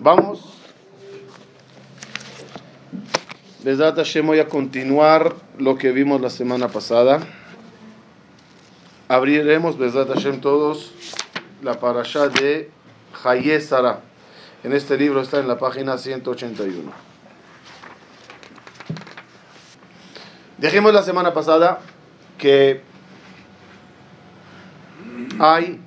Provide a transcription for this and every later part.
Vamos. Besat Hashem voy a continuar lo que vimos la semana pasada. Abriremos, Besat Hashem, todos la parasha de Haye Sara. En este libro está en la página 181. Dejemos la semana pasada que hay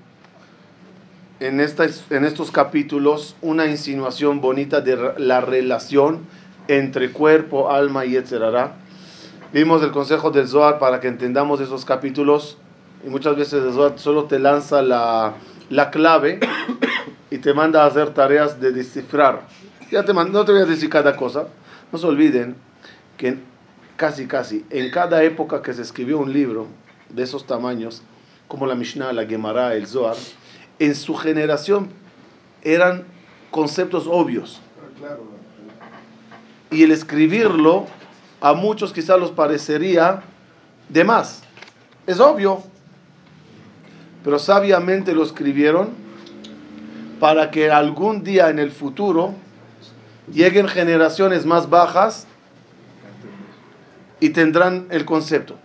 en, en estos capítulos una insinuación bonita de la relación entre cuerpo, alma y etcétera. Vimos el consejo del Zohar para que entendamos esos capítulos y muchas veces el Zohar solo te lanza la, la clave y te manda a hacer tareas de descifrar. Ya te no te voy a decir cada cosa. No se olviden que casi, casi, en cada época que se escribió un libro de esos tamaños, como la Mishnah, la Gemara, el Zohar, en su generación eran conceptos obvios. Y el escribirlo a muchos quizás los parecería de más. Es obvio. Pero sabiamente lo escribieron para que algún día en el futuro lleguen generaciones más bajas y tendrán el concepto.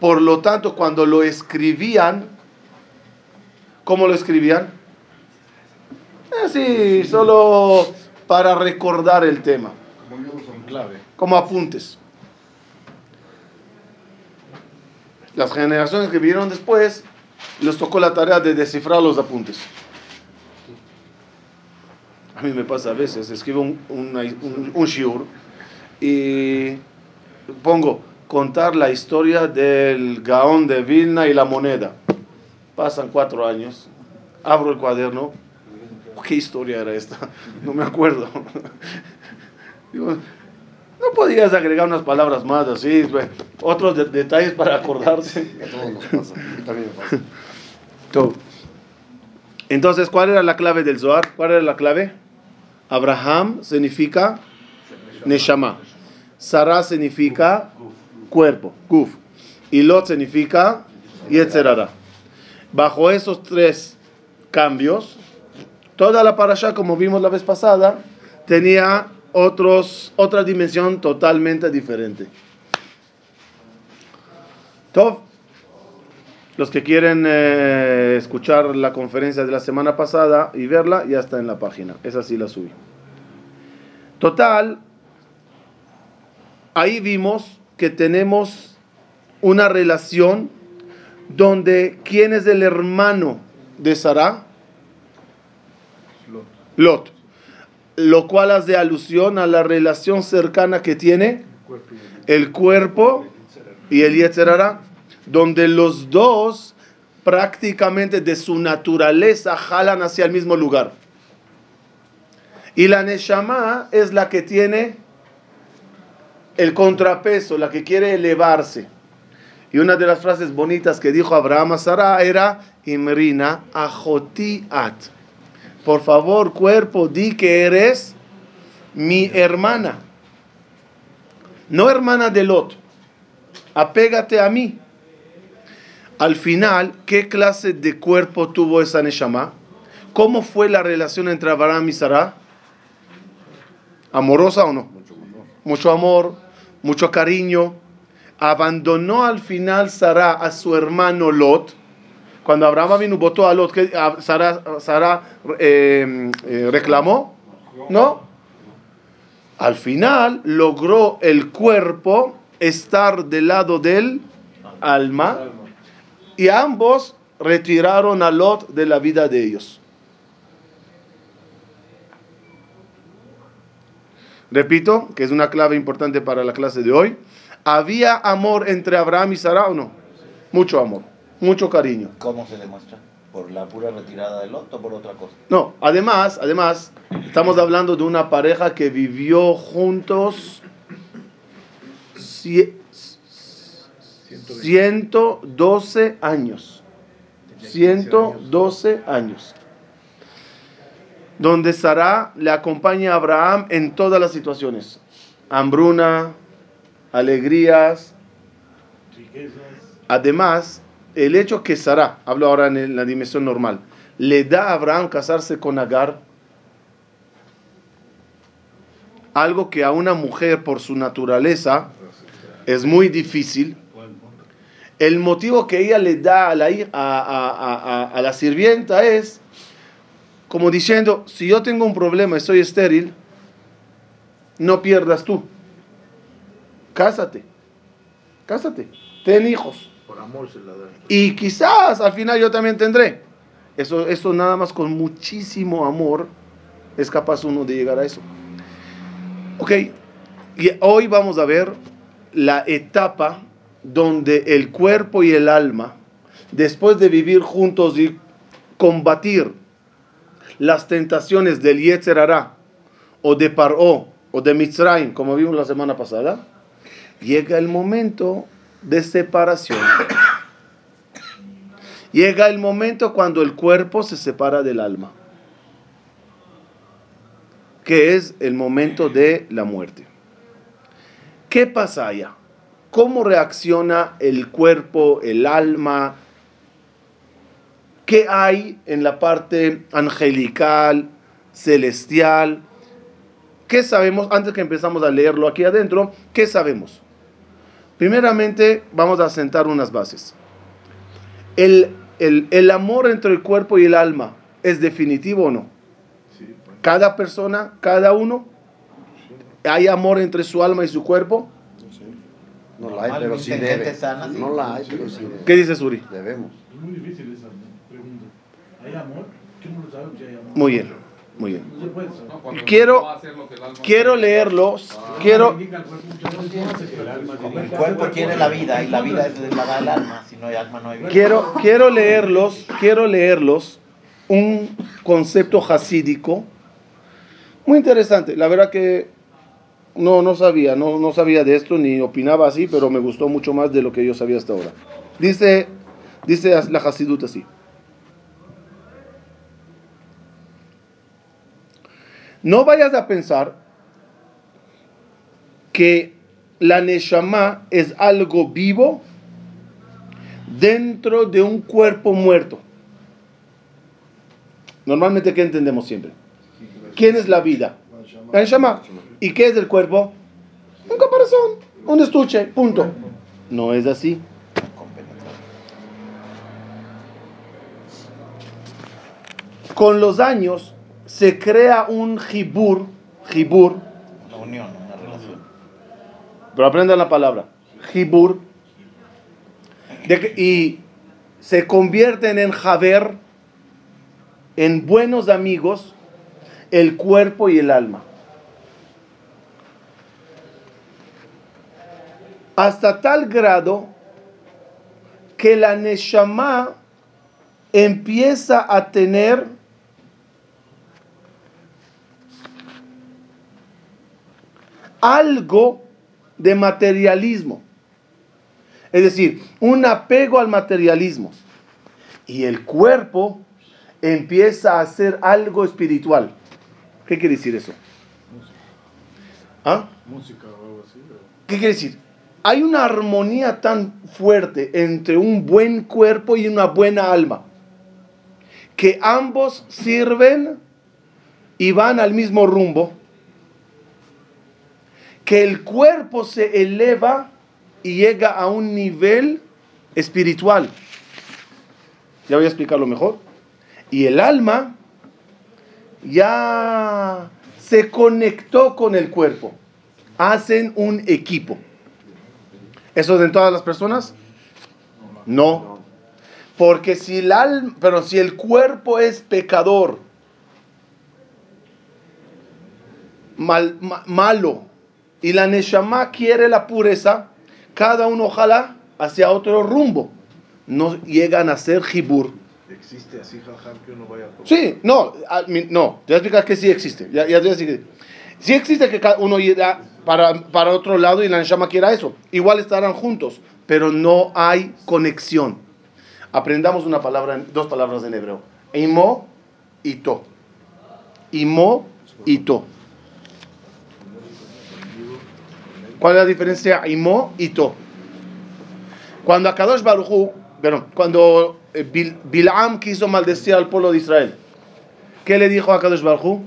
Por lo tanto, cuando lo escribían, ¿Cómo lo escribían? Así, solo para recordar el tema. Como apuntes. Las generaciones que vivieron después les tocó la tarea de descifrar los apuntes. A mí me pasa a veces, escribo un, un, un shiur y pongo contar la historia del Gaón de Vilna y la moneda. Pasan cuatro años, abro el cuaderno, ¿qué historia era esta? No me acuerdo. no podías agregar unas palabras más así, otros detalles para acordarse. Entonces, ¿cuál era la clave del Zohar? ¿Cuál era la clave? Abraham significa Neshama. Sarah significa cuerpo, Guf. Y Lot significa Yetzerara. Bajo esos tres cambios, toda la parasha, como vimos la vez pasada, tenía otros, otra dimensión totalmente diferente. Top. Los que quieren eh, escuchar la conferencia de la semana pasada y verla, ya está en la página. Esa sí la subí. Total, ahí vimos que tenemos una relación donde ¿quién es el hermano de Sara? Lot. Lo cual hace alusión a la relación cercana que tiene el cuerpo y el Yetzerara, donde los dos prácticamente de su naturaleza jalan hacia el mismo lugar. Y la Neshama es la que tiene el contrapeso, la que quiere elevarse. Y una de las frases bonitas que dijo Abraham a Sara era, Imrina ajotiat. Por favor, cuerpo, di que eres mi hermana. No hermana de Lot. Apégate a mí. Al final, ¿qué clase de cuerpo tuvo esa Neshama? ¿Cómo fue la relación entre Abraham y Sara? ¿Amorosa o no? Mucho amor, mucho cariño abandonó al final Sara a su hermano Lot. Cuando Abraham vino votó a Lot, ¿qué, Sara, em, eh, reclamó? No. Al final logró el cuerpo estar del lado del alma y ambos retiraron a Lot de la vida de ellos. Repito, que es una clave importante para la clase de hoy. ¿Había amor entre Abraham y Sara o no? Mucho amor, mucho cariño. ¿Cómo se demuestra? ¿Por la pura retirada del Lot o por otra cosa? No, además, además, estamos hablando de una pareja que vivió juntos 112 años. 112 años. Donde Sara le acompaña a Abraham en todas las situaciones. Hambruna, alegrías. Además, el hecho que Sara, hablo ahora en la dimensión normal, le da a Abraham casarse con Agar, algo que a una mujer por su naturaleza es muy difícil, el motivo que ella le da a la, a- a- a la sirvienta es como diciendo, si yo tengo un problema y soy estéril, no pierdas tú. Cásate, cásate, ten hijos. Por amor se la da. Y quizás al final yo también tendré. Eso, eso nada más con muchísimo amor es capaz uno de llegar a eso. Ok, y hoy vamos a ver la etapa donde el cuerpo y el alma, después de vivir juntos y combatir las tentaciones del Yetzer Hará, o de Paró o de Mitzrayim, como vimos la semana pasada, llega el momento de separación. Llega el momento cuando el cuerpo se separa del alma, que es el momento de la muerte. ¿Qué pasa allá? ¿Cómo reacciona el cuerpo, el alma? ¿Qué hay en la parte angelical, celestial? ¿Qué sabemos? Antes que empezamos a leerlo aquí adentro, ¿qué sabemos? Primeramente, vamos a sentar unas bases. El, el- el amor entre el cuerpo y el alma es definitivo o no? Bueno, Cada persona, cada uno, hay amor entre su alma y su cuerpo. No la hay, pero sí debe. No la hay, pero sí debe. ¿Qué dice Suri? Debemos. Es muy difícil esa pregunta. ¿Hay amor? ¿Quién no lo sabe si hay amor? Muy bien, muy bien. No cuando Quiero- no Quiero quiere. leerlos, Ah, quiero, el cuerpo tiene la vida y la vida es la da el alma. Si no hay alma, no hay vida. quiero, quiero leerlos, quiero leerlos un concepto hasídico muy interesante. La verdad que no, no sabía, no, no sabía de esto ni opinaba así, pero me gustó mucho más de lo que yo sabía hasta ahora. Dice, dice la Hasidut así. No vayas a pensar que la Neshama es algo vivo dentro de un cuerpo muerto. Normalmente, ¿qué entendemos siempre? ¿Quién es la vida? La Neshama. ¿Y qué es el cuerpo? Un caparazón, un estuche, punto. No es así. Con los años se crea un jibur, jibur, Una unión, una relación. pero aprendan la palabra, jibur, de y se convierten en javer, en buenos amigos, el cuerpo y el alma. Hasta tal grado que la Neshama empieza a tener algo de materialismo. Es decir, un apego al materialismo. Y el cuerpo empieza a hacer algo espiritual. ¿Qué quiere decir eso? ¿Ah? música o algo así. ¿Qué quiere decir? Hay una armonía tan fuerte entre un buen cuerpo y una buena alma, que ambos sirven y van al mismo rumbo, que el cuerpo se eleva y llega a un nivel espiritual. Ya voy a explicarlo mejor. Y el alma ya se conectó con el cuerpo. Hacen un equipo. ¿Eso es en todas las personas? No. Porque si el, alma, pero si el cuerpo es pecador, mal- ma- malo, y la Neshama quiere la pureza, cada uno ojalá hacia otro rumbo. No llegan a ser jibur. Existe así, jajam, que uno vaya a tocar. Sí, no, a- mi- no, te voy a explicar que sí existe. Ya, ya te voy a decir Sí existe que cada uno irá para, para otro lado y la Neshama quiera eso. Igual estarán juntos, pero no hay conexión. Aprendamos una palabra, dos palabras en hebreo. Imo y to. Imo y to. ¿Cuál es la diferencia Imo y to? Cuando Akadosh Baruchu, bueno, cuando eh, Bil- Bilam quiso maldecir al pueblo de Israel, ¿qué le dijo a Akadosh Baruchu?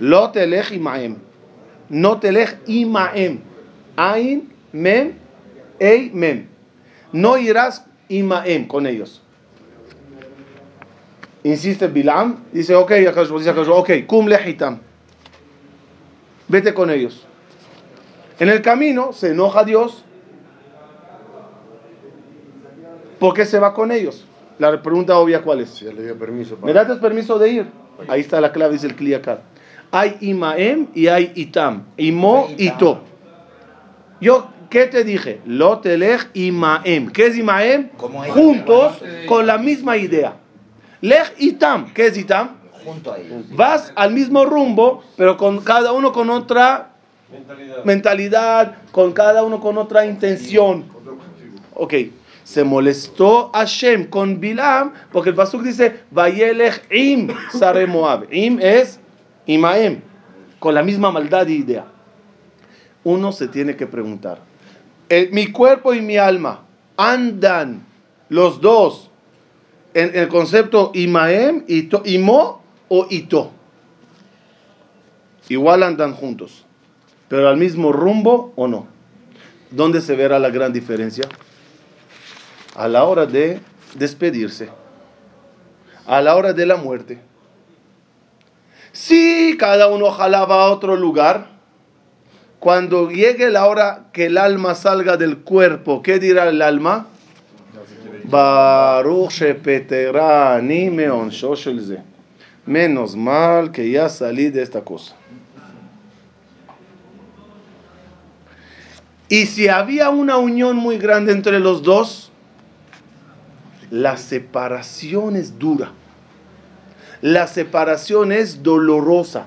Lo telech imaem. No telej imaem. Ain, mem, ei, mem. No irás imaem con ellos. Insiste Bilam, dice, ok, dice ok, kum lehitam. Vete con ellos. En el camino se enoja Dios. ¿Por qué se va con ellos? La pregunta obvia, ¿cuál es? Si le dio permiso. ¿Me das permiso de ir? Ahí está la clave, dice el Kliakar. Hay Imaem y hay Itam. Imo, Ito. Yo, ¿qué te dije? Lo telej Imaem. ¿Qué es Imaem? Juntos con la misma idea. Lej Itam. ¿Qué es Itam? Junto a ellos. Vas al mismo rumbo, pero con cada uno con otra mentalidad, con cada uno con otra intención. Ok. Se molestó Hashem con Bilam porque el Pasuk dice Vayelech im Sare Moab. Im es Imaem, con la misma maldad y idea. Uno se tiene que preguntar: eh, mi cuerpo y mi alma andan los dos en el concepto Imaem, ito, Imo o Ito. Igual andan juntos, pero al mismo rumbo o no. ¿Dónde se verá la gran diferencia? a la hora de despedirse, a la hora de la muerte. Si cada uno ojalá va a otro lugar, cuando llegue la hora que el alma salga del cuerpo, ¿qué dirá el alma? Baruch Menos mal que ya salí de esta cosa. Y si había una unión muy grande entre los dos, la separación es dura. La separación es dolorosa.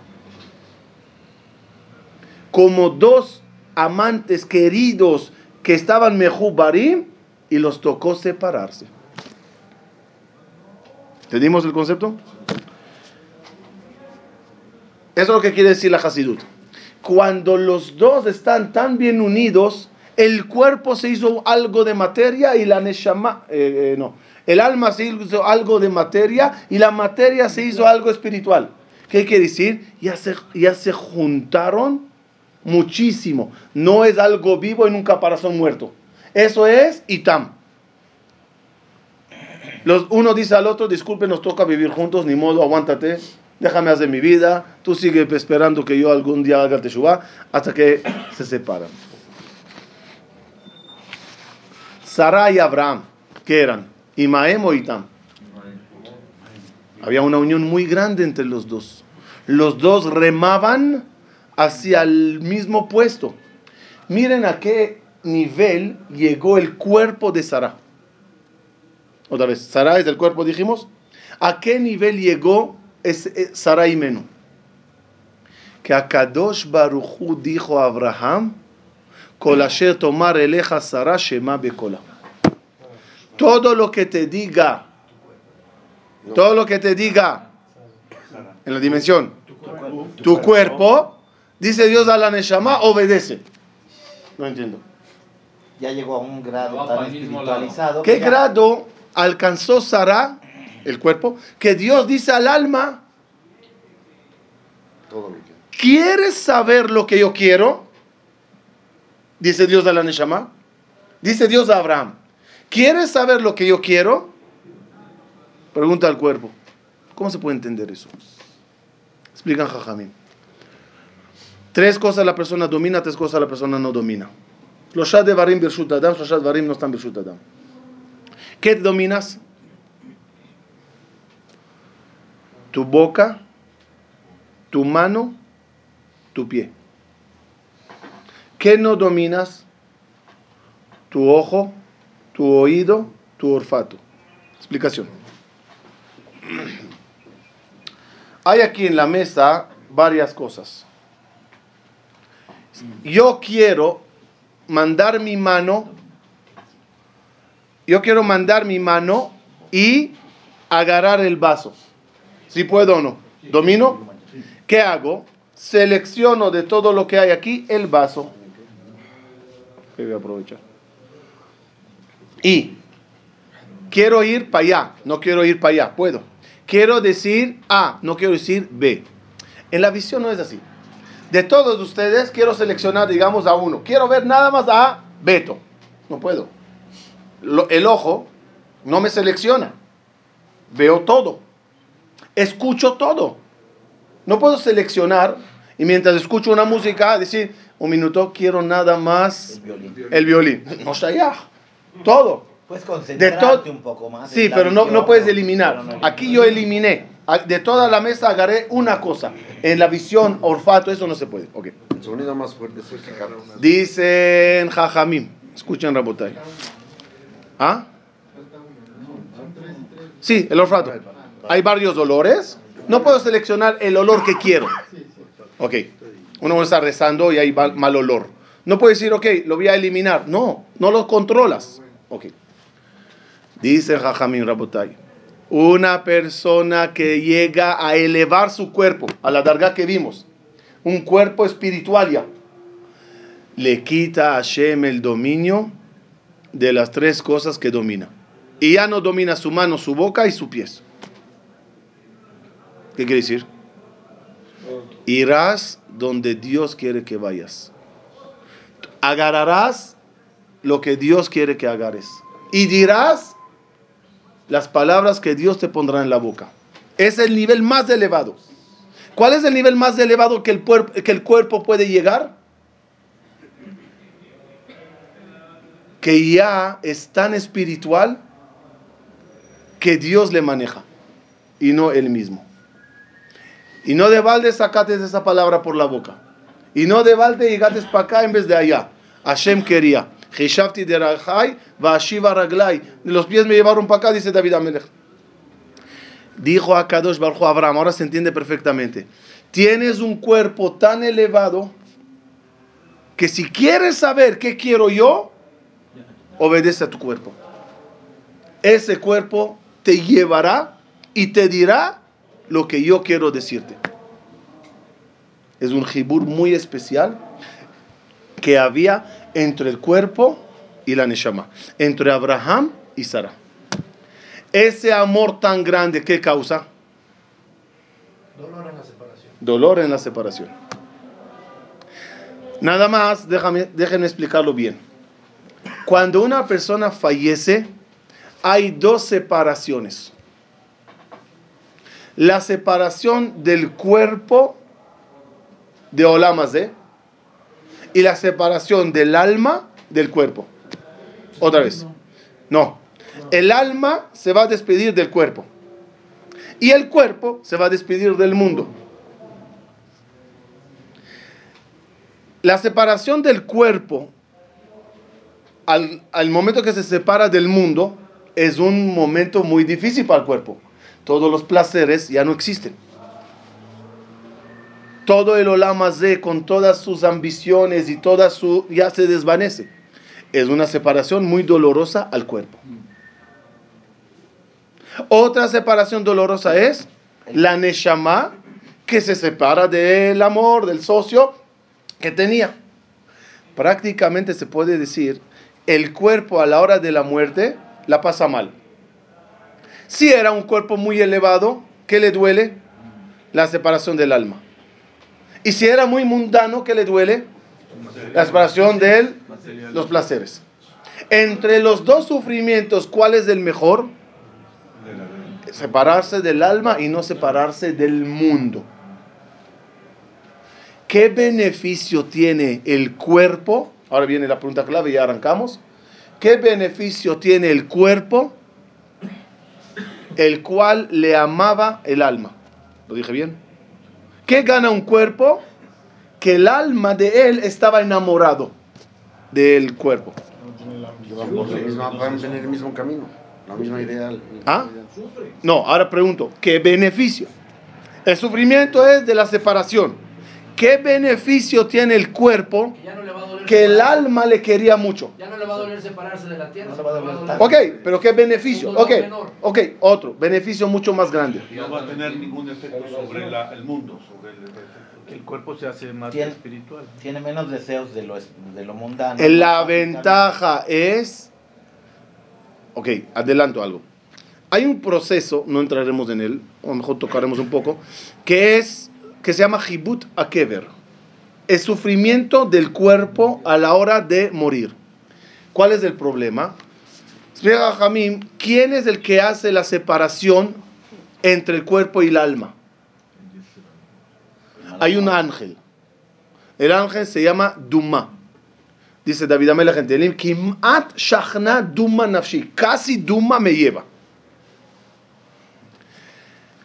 Como dos amantes queridos que estaban mejubarim y los tocó separarse. ¿Entendimos el concepto? Eso es lo que quiere decir la Hasidut. Cuando los dos están tan bien unidos, el cuerpo se hizo algo de materia y la neshama, eh, eh, no, el alma se hizo algo de materia y la materia se hizo algo espiritual. ¿Qué quiere decir? Ya se, ya se juntaron muchísimo. No es algo vivo en un caparazón muerto. Eso es itam. Los, uno dice al otro, disculpe, nos toca vivir juntos, ni modo, aguántate, déjame hacer mi vida, tú sigue esperando que yo algún día haga teshuva, hasta que se separan. Sara y Abraham, ¿qué eran? Imaem o Itam. Había una unión muy grande entre los dos. Los dos remaban hacia el mismo puesto. Miren a qué nivel llegó el cuerpo de Sara. Otra vez, Sara es el cuerpo, dijimos. ¿A qué nivel llegó eh, Sara y Menú? Que a Kadosh Baruchu dijo a Abraham, tomar eleja Sara shema bekola todo lo que te diga, todo lo que te diga en la dimensión, tu cuerpo, dice Dios a la Neshama, obedece. No entiendo. Ya llegó a un grado tan espiritualizado. ¿Qué grado alcanzó Sara, el cuerpo, que Dios dice al alma, ¿quieres saber lo que yo quiero? Dice Dios a la Neshama. Dice Dios a Abraham. ¿Quieres saber lo que yo quiero? Pregunta al cuerpo. ¿Cómo se puede entender eso? Explican Jajamín. Tres cosas la persona domina, tres cosas la persona no domina. Los de Barim Adam, los de Barim no están. ¿Qué dominas? Tu boca, tu mano, tu pie. ¿Qué no dominas? Tu ojo, tu oído, tu olfato. Explicación. Hay aquí en la mesa varias cosas. Yo quiero mandar mi mano, yo quiero mandar mi mano y agarrar el vaso. Si puedo o no. ¿Domino? ¿Qué hago? Selecciono de todo lo que hay aquí el vaso. voy a aprovechar. Y quiero ir para allá, no quiero ir para allá, puedo. Quiero decir A, no quiero decir B. En la visión no es así. De todos ustedes quiero seleccionar, digamos, a uno. Quiero ver nada más a Beto. No puedo. el ojo no me selecciona. Veo todo. Escucho todo. No puedo seleccionar y mientras escucho una música decir, un minuto, quiero nada más El violín. el violín. No ya. Todo. Puedes De concentrarte todo. un poco más. Sí, pero no, visión, no puedes eliminar. no Aquí yo eliminé. De toda la mesa agarré una cosa. En la visión, olfato, eso no se puede. Ok. El sonido más fuerte es el que. Dicen Jajamim. Escuchen, Rabotay. ¿Ah? Sí, el olfato. Hay varios olores. No puedo seleccionar el olor que quiero. Ok. Uno está rezando y hay mal, olor. No puedo decir, ok, lo voy a eliminar. No, no lo controlas. Ok. Dice Jajamim Rabotay. Una persona que llega a elevar su cuerpo, a la darga que vimos, un cuerpo espiritual ya, le quita a Hashem el dominio de las tres cosas que domina. Y ya no domina su mano, su boca y sus pies. ¿Qué quiere decir? Irás donde Dios quiere que vayas. Agarrarás lo que Dios quiere que agarres. Y dirás las palabras que Dios te pondrá en la boca. Es el nivel más elevado. ¿Cuál es el nivel más elevado que el, que el cuerpo puede llegar? Que ya es tan espiritual que Dios le maneja y no él mismo. Y no de balde esa palabra por la boca. Y no de balde llegates para acá en vez de allá. Hashem quería. Hishafti de Rajai, Vashiva Raglai. Los pies me llevaron para acá, dice David Amelech. Dijo a Kadosh a Abraham, ahora se entiende perfectamente. Tienes un cuerpo tan elevado que si quieres saber qué quiero yo, obedece a tu cuerpo. Ese cuerpo te llevará y te dirá lo que yo quiero decirte. Es un jibur muy especial que había entre el cuerpo y la neshama, entre Abraham y Sara. Ese amor tan grande, ¿qué causa? Dolor en la separación. Dolor en la separación. Nada más, déjame, déjenme explicarlo bien. Cuando una persona fallece, hay dos separaciones. La separación del cuerpo de Olamazé y la separación del alma del cuerpo. Otra vez. No. El alma se va a despedir del cuerpo. Y el cuerpo se va a despedir del mundo. La separación del cuerpo al, al momento que se separa del mundo es un momento muy difícil para el cuerpo. Todos los placeres ya no existen. Todo el olamazé con todas sus ambiciones y toda su ya se desvanece. Es una separación muy dolorosa al cuerpo. Otra separación dolorosa es la neshama que se separa del amor, del socio que tenía. Prácticamente se puede decir, el cuerpo a la hora de la muerte la pasa mal. Si era un cuerpo muy elevado, ¿qué le duele? La separación del alma. Y si era muy mundano, ¿qué le duele? La separación de los placeres. Entre los dos sufrimientos, ¿cuál es el mejor? Separarse del alma y no separarse del mundo. ¿Qué beneficio tiene el cuerpo? Ahora viene la pregunta clave y ya arrancamos. ¿Qué beneficio tiene el cuerpo el cual le amaba el alma? ¿Lo dije bien? ¿Qué gana un cuerpo? Que el alma de él estaba enamorado del cuerpo. Van por la misma- van a tener el mismo camino, la misma idea. ¿Ah? No, ahora pregunto, ¿qué beneficio? El sufrimiento es de la separación. ¿Qué beneficio tiene el cuerpo Que ya no le va a que el alma le quería mucho? Ya no le va a doler separarse de la tierra. No le va a sino doler doler- tanto. Ok, pero ¿qué beneficio? Ok, menor. ok, otro, beneficio mucho más grande. No va a tener ningún efecto sobre la- el mundo, sobre el Que el cuerpo se hace más Tiene- espiritual. Tiene menos deseos de lo, de lo mundano. La Más ventaja es... Ok, adelanto algo. Hay un proceso, no entraremos en él, o a lo mejor tocaremos un poco, que es que se llama Hibut Akever. El sufrimiento del cuerpo a la hora de morir. ¿Cuál es el problema? Explica Jamim, ¿quién es el que hace la separación entre el cuerpo y el alma? Hay un ángel. El ángel se llama Duma. Dice David Telim, Kimat Shachna Duma Nafshi. Casi Duma me lleva.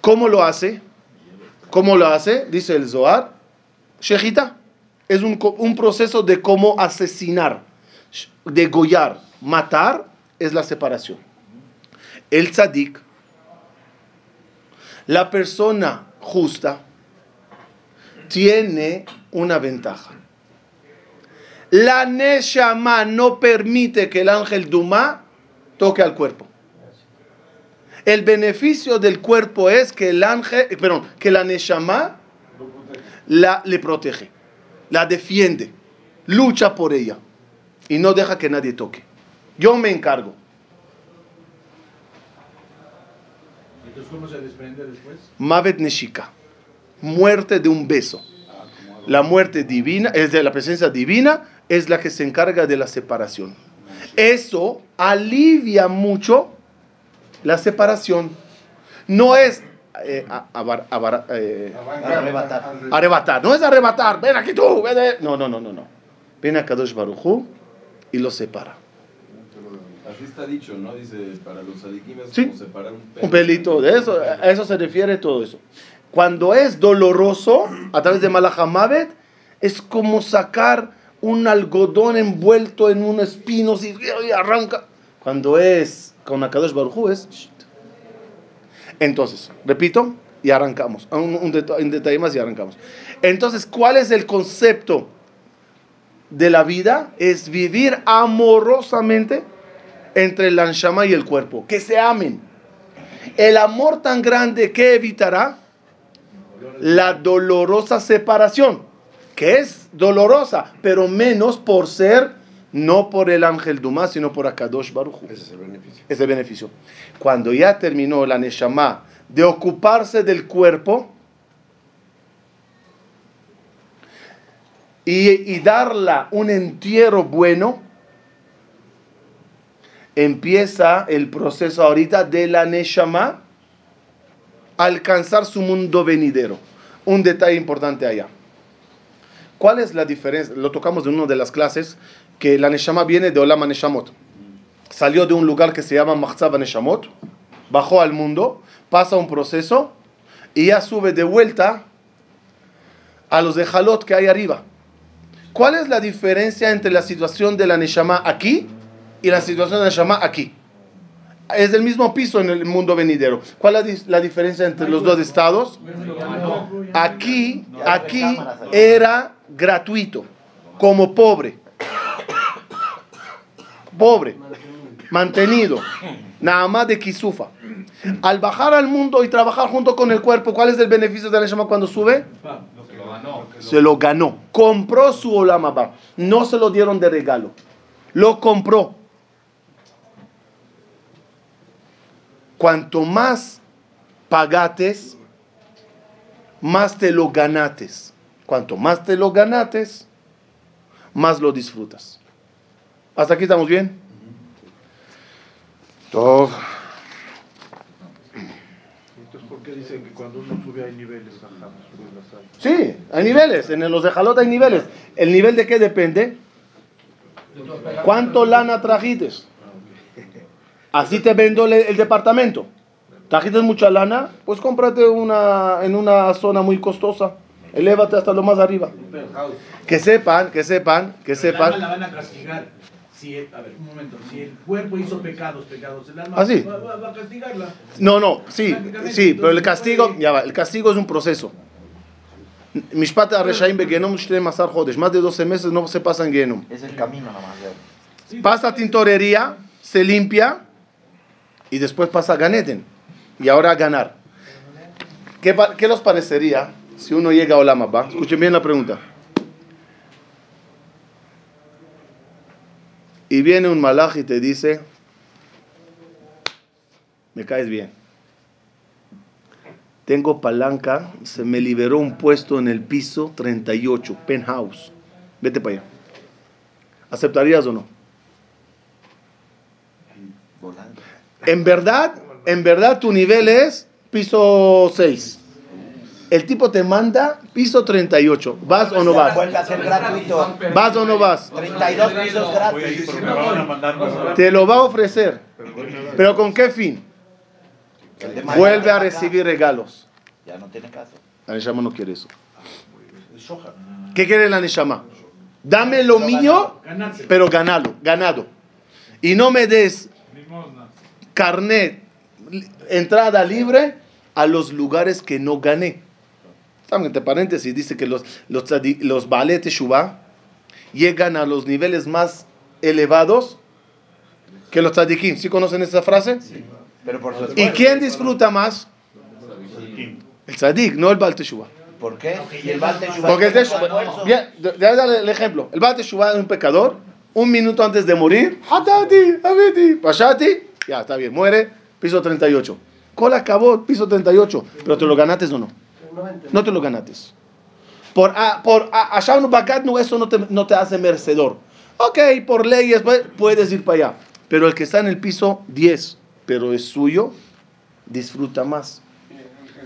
¿Cómo lo hace? ¿Cómo lo hace? Dice el Zohar. Shejita. Es un, un proceso de cómo asesinar, degollar, matar, es la separación. El tzadik, la persona justa, tiene una ventaja. La Neshama no permite que el ángel Duma toque al cuerpo. El beneficio del cuerpo es que el ángel, perdón, que la Neshama la, le protege, la defiende, lucha por ella y no deja que nadie toque. Yo me encargo. Entonces, ¿cómo se desprende después? Mavet Neshika, muerte de un beso. La muerte divina, es de la presencia divina, es la que se encarga de la separación. Eso alivia mucho la separación. No es eh, a- abar- abar- eh, Arrebatar. arrebatar, no es arrebatar, ven aquí tú, ven de- No, no, no, no, no. Ven a Kadosh Baruchu y lo separa. Así está dicho, ¿no? Dice, para los adikim es Sí. como separar un pelo. Un pelito de eso, a eso se refiere todo eso. Cuando es doloroso, a través de Malachamavet, es como sacar un algodón envuelto en un espino y, y arranca. Cuando es con Akadosh Baruj Hu, es. Entonces, repito, y arrancamos. Un, un detalle más y arrancamos. Entonces, ¿cuál es el concepto de la vida? Es vivir amorosamente entre el anshama y el cuerpo. Que se amen. El amor tan grande que evitará la dolorosa separación, que es dolorosa, pero menos por ser, no por el ángel Duma, sino por Akadosh Baruj Hu. Ese es el beneficio. Ese beneficio. Cuando ya terminó la Neshama de ocuparse del cuerpo y, y darla un entierro bueno, empieza el proceso ahorita de la Neshama a alcanzar su mundo venidero. Un detalle importante allá. ¿Cuál es la diferencia? Lo tocamos en una de las clases, que la Neshama viene de Olama Neshamot salió de un lugar que se llama Mahzab Neshamot, bajó al mundo, pasa un proceso y ya sube de vuelta a los de Jalot que hay arriba. ¿Cuál es la diferencia entre la situación de la Neshama aquí y la situación de la Neshama aquí? Es del mismo piso en el mundo venidero. ¿Cuál es la diferencia entre los dos estados? Aquí, aquí era gratuito, como pobre. Pobre, mantenido, nada más de kisufa. Al bajar al mundo y trabajar junto con el cuerpo, ¿cuál es el beneficio de la Neshama cuando sube? Se lo ganó. Compró su olamaba. No se lo dieron de regalo. Lo compró. Cuanto más pagates, más te lo ganates. Cuanto más te lo ganates, más lo disfrutas. ¿Hasta aquí estamos bien? Todo. Entonces, ¿por qué dicen que cuando uno sube hay niveles? Hay. Sí, hay niveles. En los de Jalot hay niveles. ¿El nivel de qué depende? ¿Cuánto lana trajites? Así te vendo el, el departamento. ¿Trajiste mucha lana? Pues cómprate una en una zona muy costosa. Elévate hasta lo más arriba. Que sepan, que sepan, que la sepan. van a castigar. Si, el- a ver, un momento. Si el cuerpo hizo pecados, pecados, el alma Ah, sí. va, va- va a castigarla. No, no, sí, sí, pero el castigo, ya va, el castigo es un proceso. Mishpat Reshaim Begenom Masar Jodesh. Más de 12 meses no se pasa en Genom. Es el camino nomás. ya. Pasa tintorería, se limpia y después pasa Ganeten. Y ahora a ganar. ¿Qué, qué los parecería si uno llega a Olamaba? Escuchen bien la pregunta. Y viene un malaj y te dice, me caes bien. tengo palanca, se me liberó un puesto en el piso 38, penthouse. Vete para allá. ¿Aceptarías o no? En verdad, en verdad tu nivel es piso 6. El tipo te manda piso 38. ¿Vas o no vas? Vuelve a ser gratuito. ¿Vas o no vas? 32 pisos gratis. Te lo va a ofrecer. ¿Pero con qué fin? Vuelve a recibir regalos. Ya no tiene caso. La Neshama no quiere eso. ¿Qué quiere la Neshama? Dame lo mío, pero ganalo, ganado. Y no me des carnet, entrada libre a los lugares que no gané. Estamos entre paréntesis, dice que los, los, los Baalei Teshuvah llegan a los niveles más elevados que los tzadikim. ¿Sí conocen esa frase? Pero por su ¿Y quién disfruta más? El tzadik, no el Baal Teshuvah. ¿Por qué? Y el Baal Teshuvah Porque el Teshuvah, bien, de- dale el ejemplo. El Baal Teshuvah es un pecador, un minuto antes de morir, Hatati, Habiti, Pashati, ya está bien, muere, piso 38. Cola acabó, piso 38. Pero te lo ganaste o no? No te lo ganaste. Por, a, por a, no, eso no te, no te hace merecedor. Ok, por leyes pues, puedes ir para allá. Pero el que está en el piso 10, pero es suyo, disfruta más.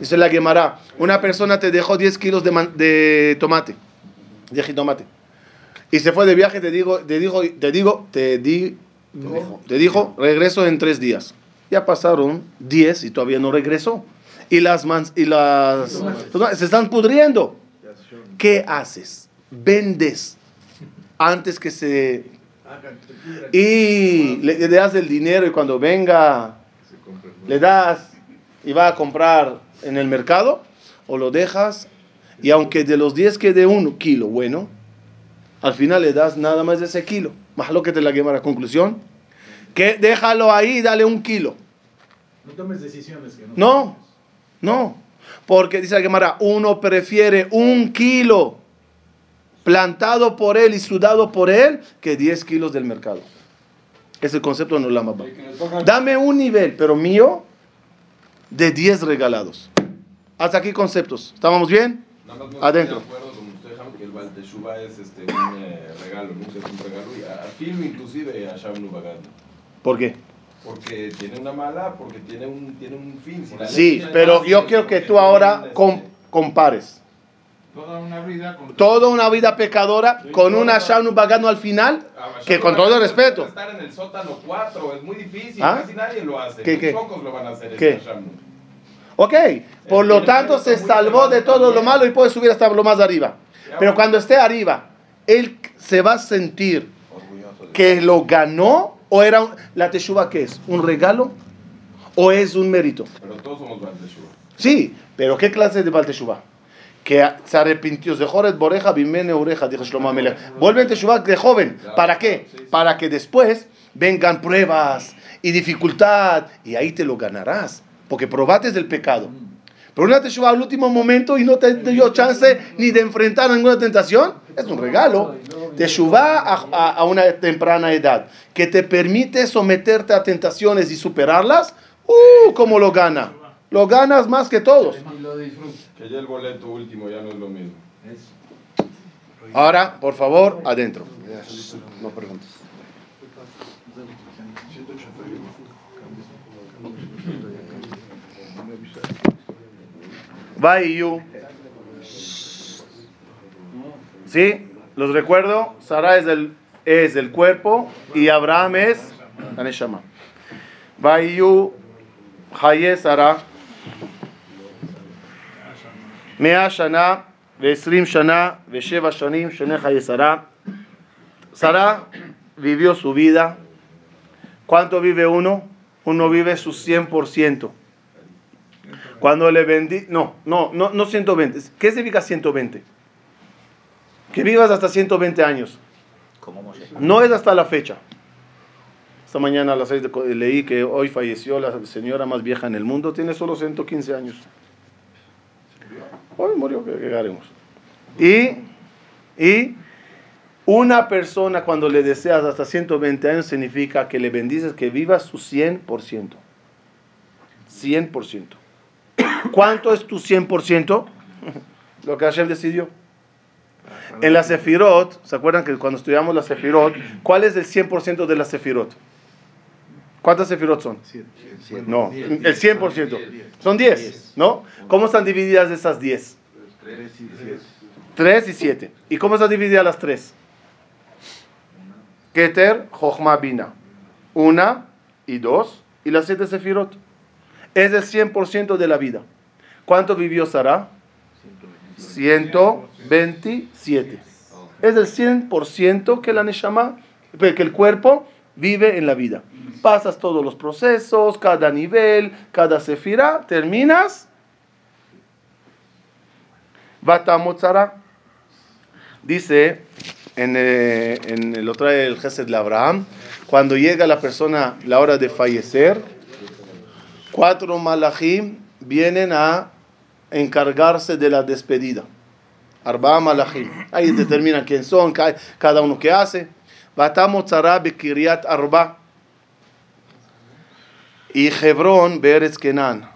Dice la Gemara, una persona te dejó 10 kilos de, man- de tomate, de jitomate. Y se fue de viaje, te digo, te digo, te digo, te di, te dijo, regreso en tres días. Ya pasaron 10 y todavía no regresó. Y las mans, y las se están pudriendo. ¿Qué haces? Vendes antes que se y le, le das el dinero y cuando venga le das y va a comprar en el mercado o lo dejas y aunque de los 10 quede uno kilo bueno, al final le das nada más de ese kilo. Más lo que te la quema la conclusión. Que déjalo ahí dale un kilo. No tomes decisiones que no. No, no. Porque dice la Gemara, uno prefiere un kilo plantado por él y sudado por él que 10 kilos del mercado. Es el concepto de Olam Haba. Dame un nivel, pero mío, de 10 regalados. Hasta aquí conceptos. ¿Estábamos bien? Adentro. que el Baal Teshuvah es este, un eh, regalo, nunca es un regalo. Y a- afirmo inclusive a Shabnu. ¿Por qué? Porque tiene una mala, porque tiene un, tiene un fin. Si Sí, pero yo quiero que tú ahora com- este, compares. Toda una vida con. Toda una vida pecadora con una Shavnu Bagano al final, a que con todo Bagat respeto. estar en el sótano 4, es muy difícil, ¿Ah? casi nadie lo hace. ¿Qué, qué? pocos lo van a hacer ¿Qué? Ok, por lo tanto se salvó de todo lo malo y puede subir hasta lo más arriba. Pero cuando esté arriba, él se va a sentir que lo ganó o era un- la teshuva que es un regalo o es un mérito. Pero todos somos Baal. Sí, pero ¿qué clase de Baal Teshuvah? Que se arrepintió, de Joret Boreja, Bimene Oreja, dijo Shlomo Amelech. Teshuvah de joven. ¿Para qué? Para que después vengan pruebas y dificultad y ahí te lo ganarás. Porque probates del pecado. Pero una Teshuvah al último momento y no te dio chance ni de enfrentar ninguna tentación, es un regalo. Teshuvah a, a- a una temprana edad que te permite someterte a tentaciones y superarlas, ¡uh! ¿Cómo lo gana? Lo ganas más que todos. Que ya el boleto último ya no es lo mismo. Ahora, por favor, adentro. No preguntes. Vayu. ¿Sí? Los recuerdo. Sara es el, es el cuerpo y Abraham es la Neshama. Vayu. Haye Sara. Mea Shana. Vesrim Shana. Vesheva Shanim. Shene Haye Sara. Sara vivió su vida. ¿Cuánto vive uno? Uno vive su 100%. Cuando le vendí, no, no, no, no 120. ¿Qué significa 120? Que vivas hasta 120 años. No es hasta la fecha. Esta mañana a las 6 de co- leí que hoy falleció la señora más vieja en el mundo, tiene solo 115 años. Hoy murió, que haremos? Y, y una persona cuando le deseas hasta 120 años significa que le bendices que viva su 100%. 100%. ¿Cuánto es tu 100%? Lo que Hashem decidió. En la Sefirot, ¿se acuerdan que cuando estudiamos la Sefirot, cuál es el 100% de la Sefirot? ¿Cuántas Sefirot son? No, el 100%. Son 10, ¿no? ¿Cómo están divididas esas 10? 3 y 7. ¿Y cómo están divididas las 3? Keter, Jochma, Bina. Una y dos. Y las 7 Sefirot. Es el 100% de la vida. ¿Cuánto vivió Sara? 127. Es el 100% que la Neshama, que el cuerpo vive en la vida. Pasas todos los procesos, cada nivel, cada sefira, terminas. Sara Dice en, eh, en lo trae Gesed de Abraham, cuando llega la persona, la hora de fallecer, cuatro malachim vienen a encargarse de la despedida. Arba malachim. Ahí determinan quién son, cada uno que hace. Arba. Y Hebrón, Beretz Kenan.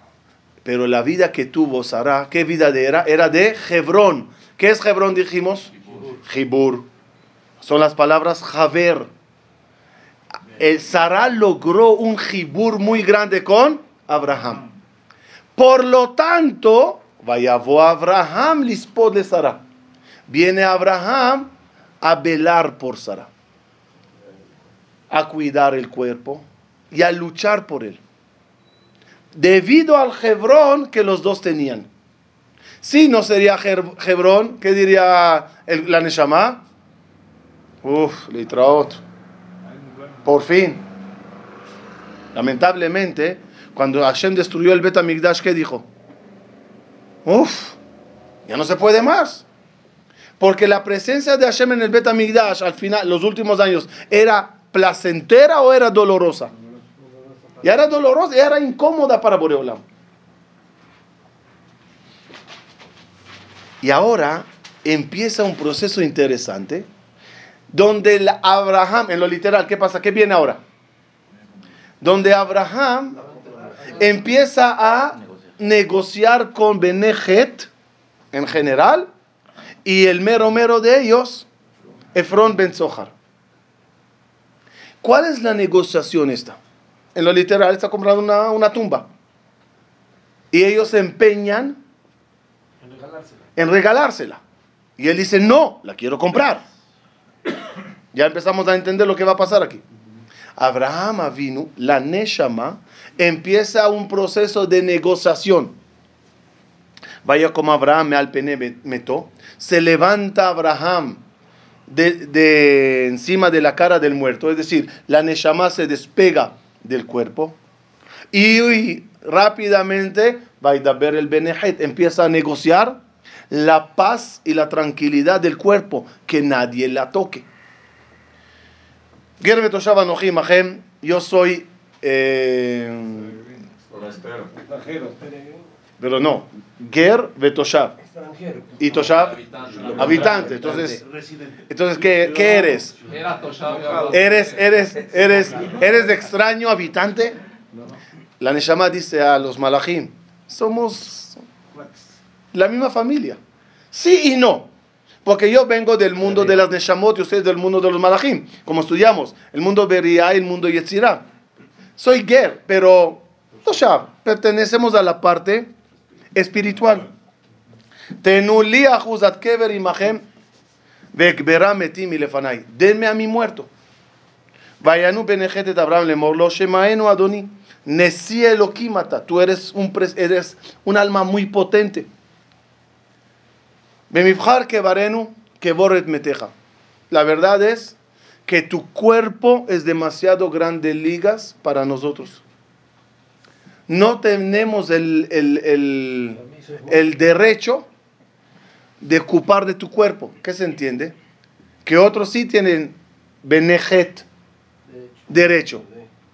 Pero la vida que tuvo Sara, ¿qué vida era? Era de Hebrón. ¿Qué es Hebrón, dijimos? Jibur. Son las palabras Javer. El Sara logró un Jibur muy grande con Abraham. Por lo tanto, vaya Abraham lispod de Sara. Viene Abraham a velar por Sara, a cuidar el cuerpo y a luchar por él. Debido al Hebrón que los dos tenían. Si no sería Hebrón, ¿qué diría la Neshama? Uf, litraot. Por fin. Lamentablemente, cuando Hashem destruyó el Bet Amigdash, ¿qué dijo? Uf, ya no se puede más. Porque la presencia de Hashem en el Bet Amigdash, al final, los últimos años, ¿era placentera o era dolorosa? Ya era dolorosa, ya era incómoda para Boreolam. Y ahora empieza un proceso interesante donde Abraham, en lo literal, ¿qué pasa? ¿Qué viene ahora? Donde Abraham empieza a negociar con Benejet en general y el mero mero de ellos, Efron Ben Zohar. ¿Cuál es la negociación esta? En lo literal está comprando una, una tumba. Y ellos se empeñan en regalársela. Y él dice, no, la quiero comprar. Ya empezamos a entender lo que va a pasar aquí. Abraham vino, la Neshama, empieza un proceso de negociación. Vaya como Abraham me alpene meto, se levanta Abraham de, encima de la cara del muerto, es decir, la Neshama se despega del cuerpo y, rápidamente va a ver el Benehet, empieza a negociar la paz y la tranquilidad del cuerpo, que nadie la toque. Yo soy. Eh, pero no. Ger Betoshav. Y Toshav, habitante. Entonces, entonces ¿qué, ¿qué eres? ¿Eres, eres, eres, eres de extraño habitante? La Neshama dice a los malachim, somos la misma familia. Sí y no. Porque yo vengo del mundo de las Neshamot y ustedes del mundo de los Malachim, como estudiamos, el mundo Beria y el mundo Yetzirah. Soy Ger, pero Toshav, pertenecemos a la parte espiritual. Tenuli ajuzat kever imahem vekbera metim lefanai. Denme a mi muerto. Vayanu benejetet Abraham le morlo shemaenu adoni. Nesi Elohimata. Tú eres un, eres un alma muy potente. Que barenu que borret meteja. La verdad es que tu cuerpo es demasiado grande ligas para nosotros. No tenemos el, el, el, derecho de ocupar de tu cuerpo. ¿Qué se entiende? Que otros sí tienen benejet, derecho.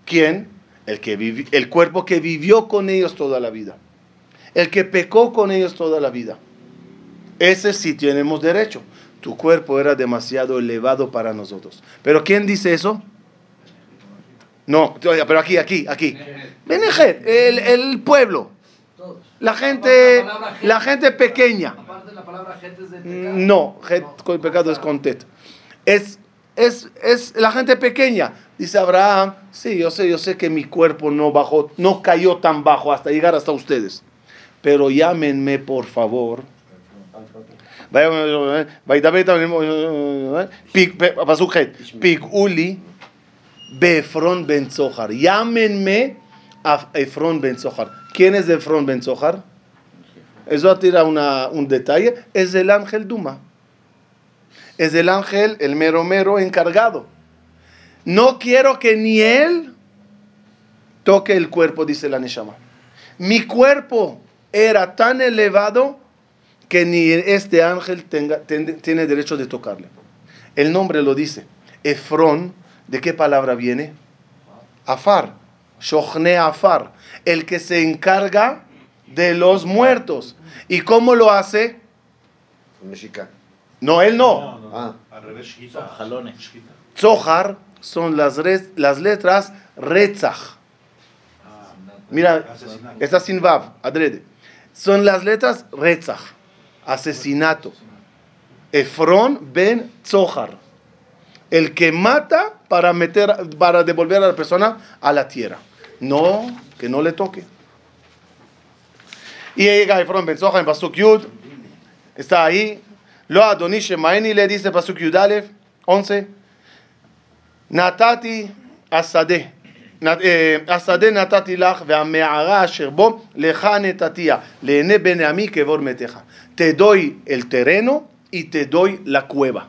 ¿Quién? El, que el cuerpo que vivió con ellos toda la vida. El que pecó con ellos toda la vida. Ese sí tenemos derecho. Tu cuerpo era demasiado elevado para nosotros. Pero ¿quién dice eso? No, pero aquí, aquí, aquí. Benejet, el, el pueblo. La gente, la gente pequeña. Aparte la palabra gente es de pecado. No, con pecado es con tet. Es, es, es la gente pequeña. Dice Abraham, sí, yo sé, yo sé que mi cuerpo no bajó, no cayó tan bajo hasta llegar hasta ustedes. Pero llámenme, por favor. Pik Uli Befron Ben Zohar. Llámenme a Efron Ben Zohar. ¿Quién es Efron Ben Zohar? Eso tira una, un detalle. Es el ángel Duma. Es el ángel, el mero mero encargado. No quiero que ni él toque el cuerpo, dice la Neshama. Mi cuerpo era tan elevado que ni este ángel tenga, ten- tiene derecho de tocarle. El nombre lo dice. Efrón, ¿de qué palabra viene? Afar. Shochne Afar. El que se encarga de los muertos. ¿Y cómo lo hace? Mexica. No, él no. Ah, Al revés, Son jalones. Zohar son las, re- las letras Retzach. Mira, Asesinato. está sin Vav, adrede. Son las letras Retzach, asesinato. Efrón ben Zohar. El que mata para, meter, para devolver a la persona a la tierra. No, que no le toque. Y llega Efrón ben Zohar en Pasuk Yud. Está ahí. Lo Adoni Shemaini le dice Pasuk Yud Aleph 11. נתתי השדה, נת- אה, השדה נתתי לך והמערה אשר בו לך נתתיה, לעיני בני עמי כבור מתך. te doy el terreno y te doy la cueva.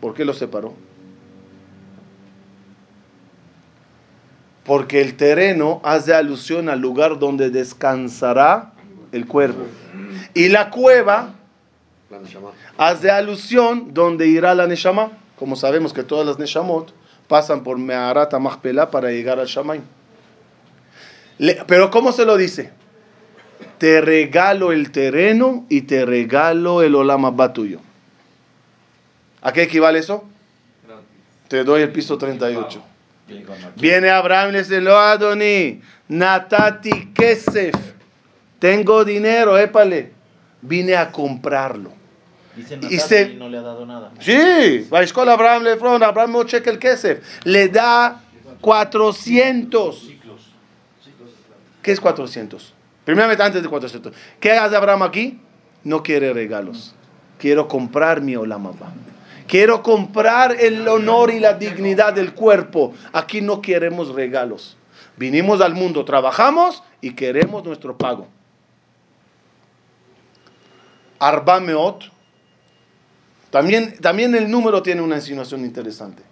¿Por qué lo separó? Porque el terreno hace alusión al lugar donde descansará el cuerpo. Y la cueva hace alusión donde irá la Neshama. Como sabemos que todas las Neshamot pasan por Me'arat Machpelah para llegar al Shamaim. Pero ¿cómo se lo dice? Te regalo el terreno y te regalo el Olam Abba tuyo. ¿A qué equivale eso? Te doy el piso 38. Viene Abraham y le dice, lo Adoni, Natati Kesef. Tengo dinero, épale. Vine a comprarlo. Dice Y se- y no le ha dado nada. Sí, va a escuela Abraham le fueron, Abraham no el kesef. Le da 400. ¿Qué es 400? Primeramente antes de 400. ¿Qué hace Abraham aquí? No quiere regalos. Quiero comprar mi Olam Abba. Quiero comprar el honor y la dignidad del cuerpo. Aquí no queremos regalos. Vinimos al mundo, trabajamos y queremos nuestro pago. Arba Meot. También, también el número tiene una insinuación interesante.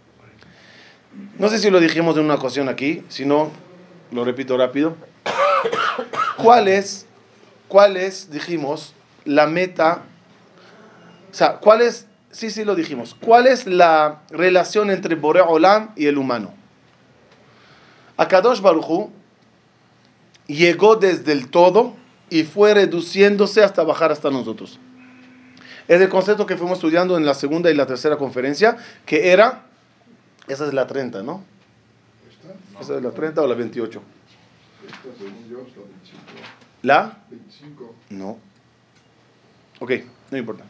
No sé si lo dijimos en una ocasión aquí, si no, lo repito rápido. ¿Cuál es, cuál es, dijimos, la meta? O sea, ¿cuál es, sí, sí lo dijimos, cuál es la relación entre Borea Olam y el humano? Akadosh Baruchu llegó desde el todo y fue reduciéndose hasta bajar hasta nosotros. Es el concepto que fuimos estudiando en la segunda y la tercera conferencia, que era, esa es la 30, ¿no? ¿Esa es la 30 o la 28? Esta, según yo, es la 25. ¿La? 25. No. Ok, no importa.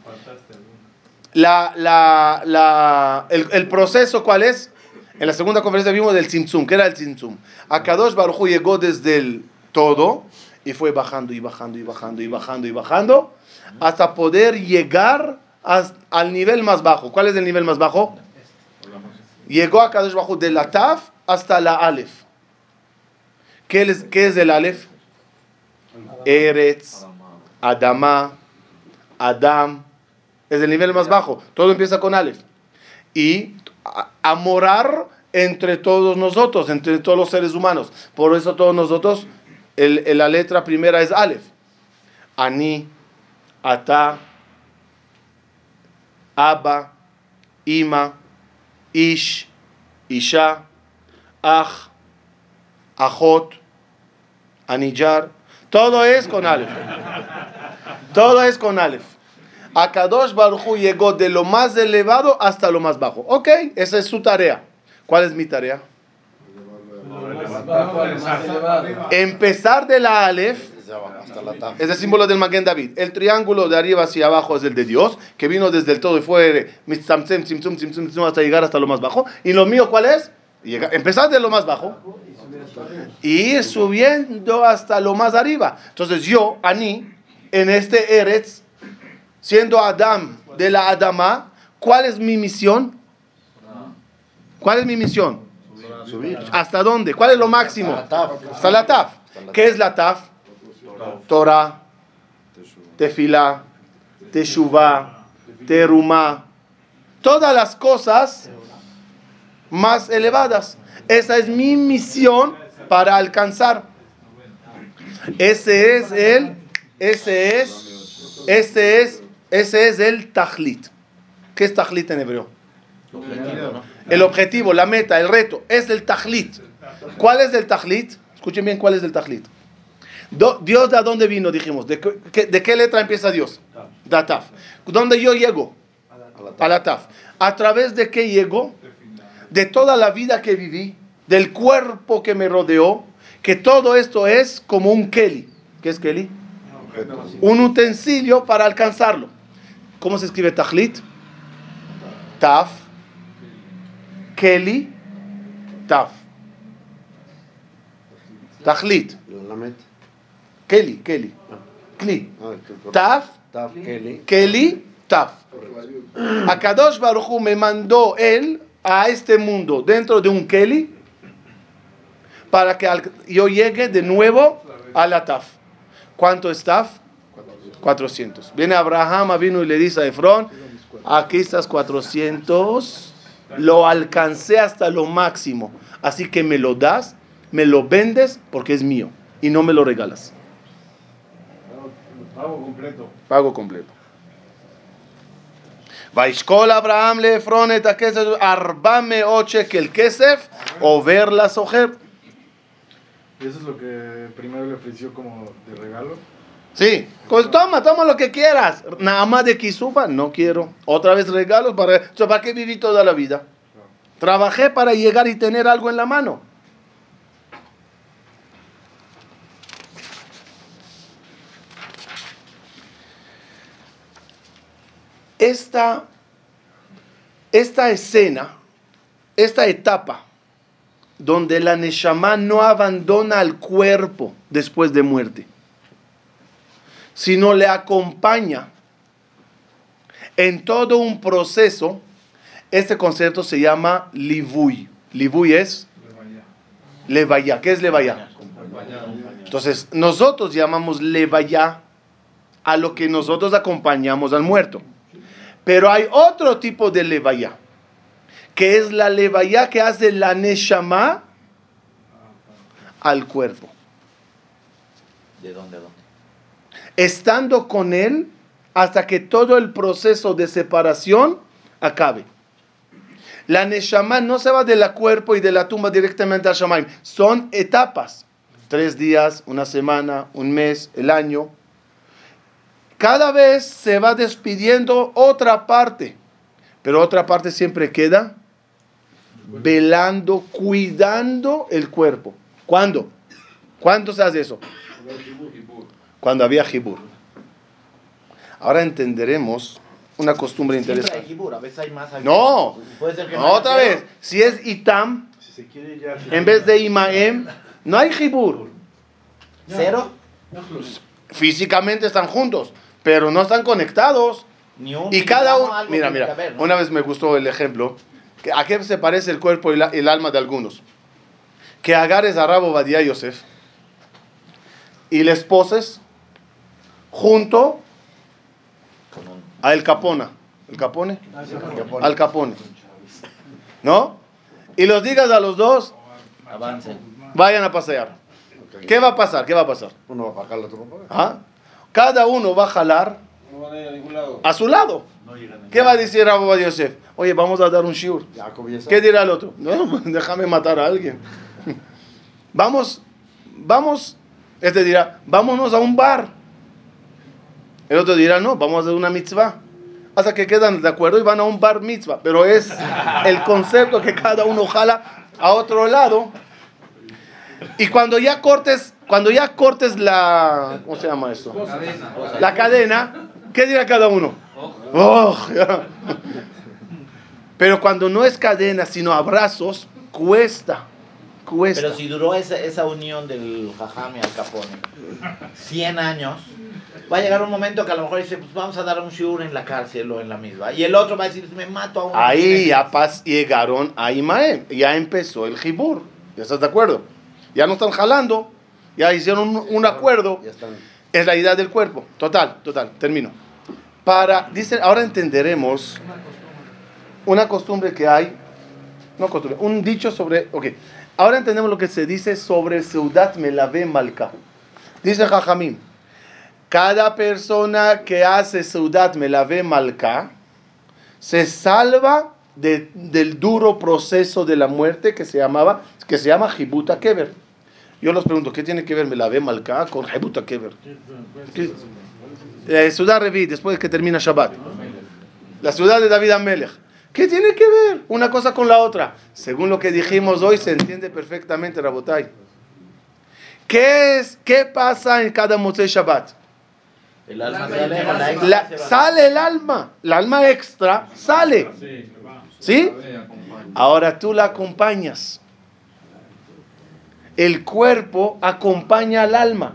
La, la, la, el, el proceso, ¿cuál es? En la segunda conferencia vimos del Tzimtzum. ¿Qué era el Tzimtzum? Akadosh Baruj Hu llegó desde el todo y fue bajando y bajando y bajando y bajando y bajando hasta poder llegar al nivel más bajo. ¿Cuál es el nivel más bajo? Llegó a Kadosh Baruj Hu de la Taf hasta la Aleph. ¿Qué es, qué es el Aleph? Eretz, Adama, Adam. Es el nivel más bajo. Todo empieza con Aleph. Y a, morar entre todos nosotros, entre todos los seres humanos. Por eso todos nosotros, el- la letra primera es Aleph. Ani, Ata, Abba, Ima, Ish, Isha, Ach, Ajot, Anijar. Todo es con Aleph. Todo es con Aleph. Akadosh Baruj Hu llegó de lo más elevado hasta lo más bajo. Ok, esa es su tarea. ¿Cuál es mi tarea? Empezar de la Aleph es el símbolo del Maguen David. El triángulo de arriba hacia abajo es el de Dios, que vino desde el todo y fue tzimtzum, hasta llegar hasta lo más bajo. ¿Y lo mío cuál es? Llega- empezar de lo más bajo y ir subiendo hasta lo más arriba. Entonces yo, Ani, en este Eretz, siendo Adam de la Adama, ¿cuál es mi misión? ¿Cuál es mi misión? Subir. ¿Hasta dónde? ¿Cuál es lo máximo? Hasta la Taf. ¿Qué es la Taf? Torah, Tefilá, Teshuvah, Terumá. Todas las cosas más elevadas. Esa es mi misión para alcanzar. Ese es el, ese es, ese es, ese es el tajlit. ¿Qué es tajlit en hebreo? El objetivo, la meta, el reto, es el tajlit. ¿Cuál es el tajlit? Escuchen bien cuál es el tajlit. Dios de dónde vino, dijimos. ¿De qué, de qué letra empieza Dios? Da taf. ¿Dónde yo llego? A la taf. ¿A través de qué llego? De toda la vida que viví, del cuerpo que me rodeó, que todo esto es como un keli. ¿Qué es keli? Un utensilio para alcanzarlo. ¿Cómo se escribe tajlit? Taf, keli, taf. Tajlit, keli, keli. Kli. Taf. Keli, Taf. Akadosh Baruj Hu me mandó él a este mundo dentro de un Keli para que yo llegue de nuevo a la Taf. ¿Cuánto es Taf? 400. Viene Abraham, vino y le dice a Efrón, aquí estás 400, lo alcancé hasta lo máximo, así que me lo das, me lo vendes porque es mío y no me lo regalas. Pago completo. Pago completo. Vaishkol Abraham le Efron et Akesef Arbame el Kesef o ver la Sojer. ¿Eso es lo que primero le ofreció como de regalo? Sí, pues toma, toma lo que quieras. Nada más de Kisufa, no quiero. Otra vez regalos para... ¿Para qué viví toda la vida? Trabajé para llegar y tener algo en la mano. Esta, esta escena, esta etapa, donde la Neshama no abandona al cuerpo después de muerte, sino le acompaña en todo un proceso, este concepto se llama Livui. Livui es Levaya. ¿Qué es Levaya? Entonces, nosotros llamamos Levaya a lo que nosotros acompañamos al muerto. Pero hay otro tipo de Levaya, que es la Levaya que hace la Neshama al cuerpo. ¿De dónde a dónde? Estando con él hasta que todo el proceso de separación acabe. La Neshama no se va de la cuerpo y de la tumba directamente al Shamaim. Son etapas. Tres días, una semana, un mes, el año. Cada vez se va despidiendo otra parte. Pero otra parte siempre queda velando, cuidando el cuerpo. ¿Cuándo? ¿Cuándo se hace eso? Cuando había Jibur. Ahora entenderemos una costumbre interesante. jibur, a veces hay más. hay No, menos. Puede ser que No, otra vez. Si es Itam, Si se quiere ya. en vez de Imaem, no hay Jibur. ¿Cero? Físicamente están juntos, pero no están conectados. Ni un Y cada uno, mira, mira, una vez me gustó el ejemplo. que ¿A qué se parece el cuerpo y la- el alma de algunos? Que agarres a Rabo Badía Yosef y les poses junto a El Capona. ¿El Capone? Al Capone. ¿No? Y los digas a los dos, Avancen. vayan a pasear. ¿Qué va a pasar? ¿Qué va a pasar? Uno va para acá, el otro va. ¿Ah? Cada uno va a jalar No van a ir a ningún lado. a su lado. ¿Qué va a decir Abba Yosef? Oye, vamos a dar un shiur. ¿Qué dirá el otro? No, déjame matar a alguien. Vamos, vamos. Este dirá, vámonos a un bar. El otro dirá, no, vamos a hacer una mitzvah. Hasta que quedan de acuerdo y van a un bar mitzvah. Pero es el concepto que cada uno jala a otro lado. Y cuando ya cortes, cuando ya cortes la, ¿cómo se llama esto? La cadena, ¿qué dirá cada uno? Oh. Pero cuando no es cadena, sino abrazos, cuesta, cuesta. Pero si duró esa, esa unión del Jajam y Al Capone 100 años, va a llegar un momento que a lo mejor dice, pues vamos a dar un shiur en la cárcel o en la misma. Y el otro va a decir, me mato a uno. Ahí ya pas- llegaron a Imaem, ya empezó el Jibur. ¿Ya estás de acuerdo? Ya no están jalando, ya hicieron un, un acuerdo. Es la idea del cuerpo. Total, total, termino. Para, dice, ahora entenderemos una costumbre que hay, no costumbre, un dicho sobre, ok, ahora entendemos lo que se dice sobre Seudat Melave Malka. Dice Jajamim, cada persona que hace Seudat Melave Malka se salva de- del duro proceso de la muerte que se llamaba, que se llama Jibuta Keber. Yo les pregunto, ¿qué tiene que ver Melave Malka con Jibuta Keber? ¿Qué? Eh, ciudad Revi, después de que termina Shabbat. La ciudad de David Amelech. ¿Qué tiene que ver una cosa con la otra? Según lo que dijimos hoy, se entiende perfectamente, Rabotai. ¿Qué, es, ¿Qué pasa en cada Motzei Shabbat? El alma sale, la La- sale el alma, el alma extra sale. ¿Sí? Ahora tú la acompañas. El cuerpo acompaña al alma.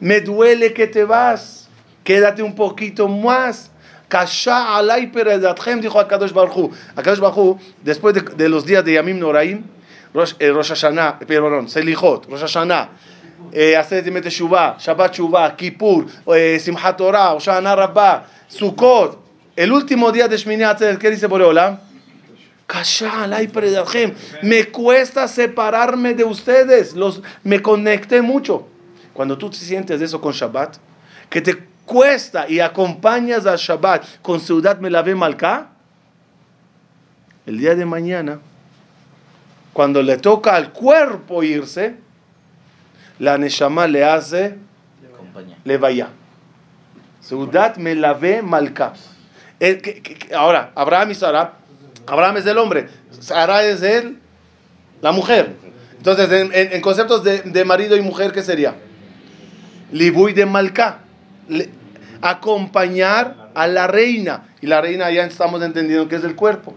Me duele que te vas. Quédate un poquito más. Kasha alay peredatchem, dijo a Kadosh Baruj Akadosh Baruj después de, de los días de Yamim Noraim, Rosh, eh, Rosh Hashanah, eh, perdón, Selichot, Rosh Hashanah, eh, Aseret Yemei Teshuvah, Shabbat Shuvah, Kippur, eh, Simchat Torah, Hoshana Rabbah, Sukkot, el último día de Shmini Atzeret, Me cuesta separarme de ustedes, los, me conecté mucho. Cuando tú te sientes eso con Shabbat, que te cuesta y acompañas al Shabbat con Ciudad Melave Malka, el día de mañana, cuando le toca al cuerpo irse, la Neshama le hace Acompaña. levaya. Ciudad Melave Malka. Eh, Ahora, Abraham y Sara, Abraham es el hombre, Sara es él, la mujer. Entonces, en, conceptos de, de marido y mujer, ¿qué sería? Libuy de Malka. Le- acompañar a la reina. Y la reina ya estamos entendiendo que es el cuerpo.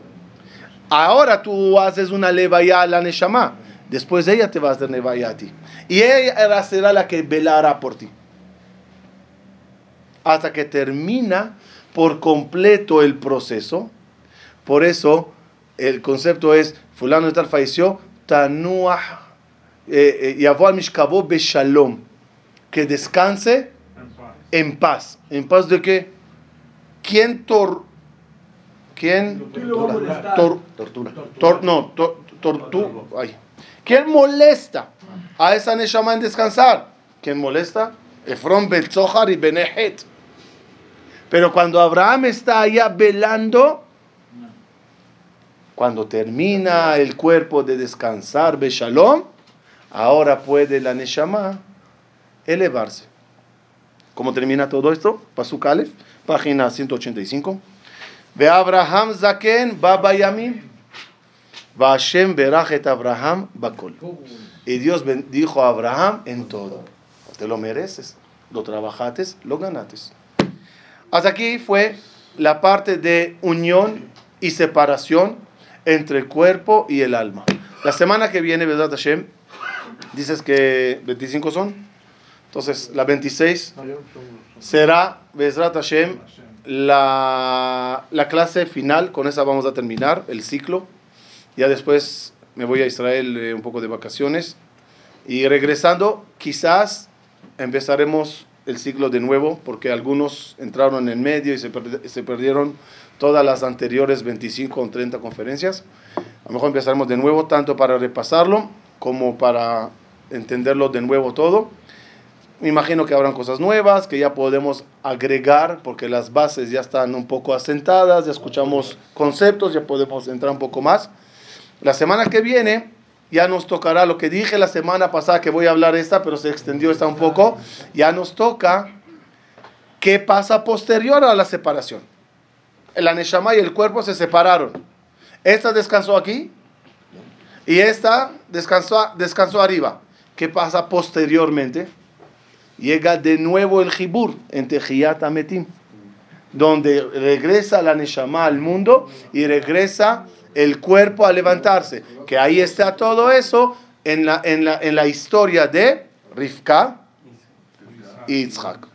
Ahora tú haces una levaya a la Neshama. Después ella te va a hacer levaya a ti. Y ella será la que velará por ti. Hasta que termina por completo el proceso. Por eso el concepto es, fulano de tal falleció, tanuah, eh, eh, yavó al mishkabo beshalom. Que descanse en paz. ¿En paz de qué? ¿Quién tor... ¿Quién? Tor, Tortura. tor- no, tor, tortu- ay. ¿Quién molesta a esa Neshama en descansar? ¿Quién molesta? Efron, Betzohar y Benehet. Pero cuando Abraham está allá velando, cuando termina el cuerpo de descansar, Beshalom, ahora puede la Neshama elevarse. ¿Cómo termina todo esto? Pasuk página 185. Ve Abraham Zaken Baba Yamim. Va Hashem Berach et Abraham Bakol. Y Dios bendijo a Abraham en todo. Te lo mereces. Lo trabajates, lo ganates. Hasta aquí fue la parte de unión y separación entre el cuerpo y el alma. La semana que viene, ¿verdad, Hashem? Dices que 25 son. Entonces, la 26 será, Bezrat Hashem, la, la clase final. Con esa vamos a terminar el ciclo. Ya después me voy a Israel eh, un poco de vacaciones. Y regresando, quizás empezaremos el ciclo de nuevo, porque algunos entraron en medio y se, se perdieron todas las anteriores 25 o 30 conferencias. A lo mejor empezaremos de nuevo, tanto para repasarlo como para entenderlo de nuevo todo. Me imagino que habrán cosas nuevas que ya podemos agregar porque las bases ya están un poco asentadas, ya escuchamos conceptos, ya podemos entrar un poco más. La semana que viene ya nos tocará lo que dije la semana pasada que voy a hablar esta, pero se extendió esta un poco. Ya nos toca qué pasa posterior a la separación. La Neshama y el cuerpo se separaron. Esta descansó aquí Y esta descansó, descansó arriba. ¿Qué pasa posteriormente? Llega de nuevo el Jibur en Tejiyat Ametim, donde regresa la Neshama al mundo y regresa el cuerpo a levantarse. Que ahí está todo eso en la, en la, en la historia de Rivka y Yitzhak.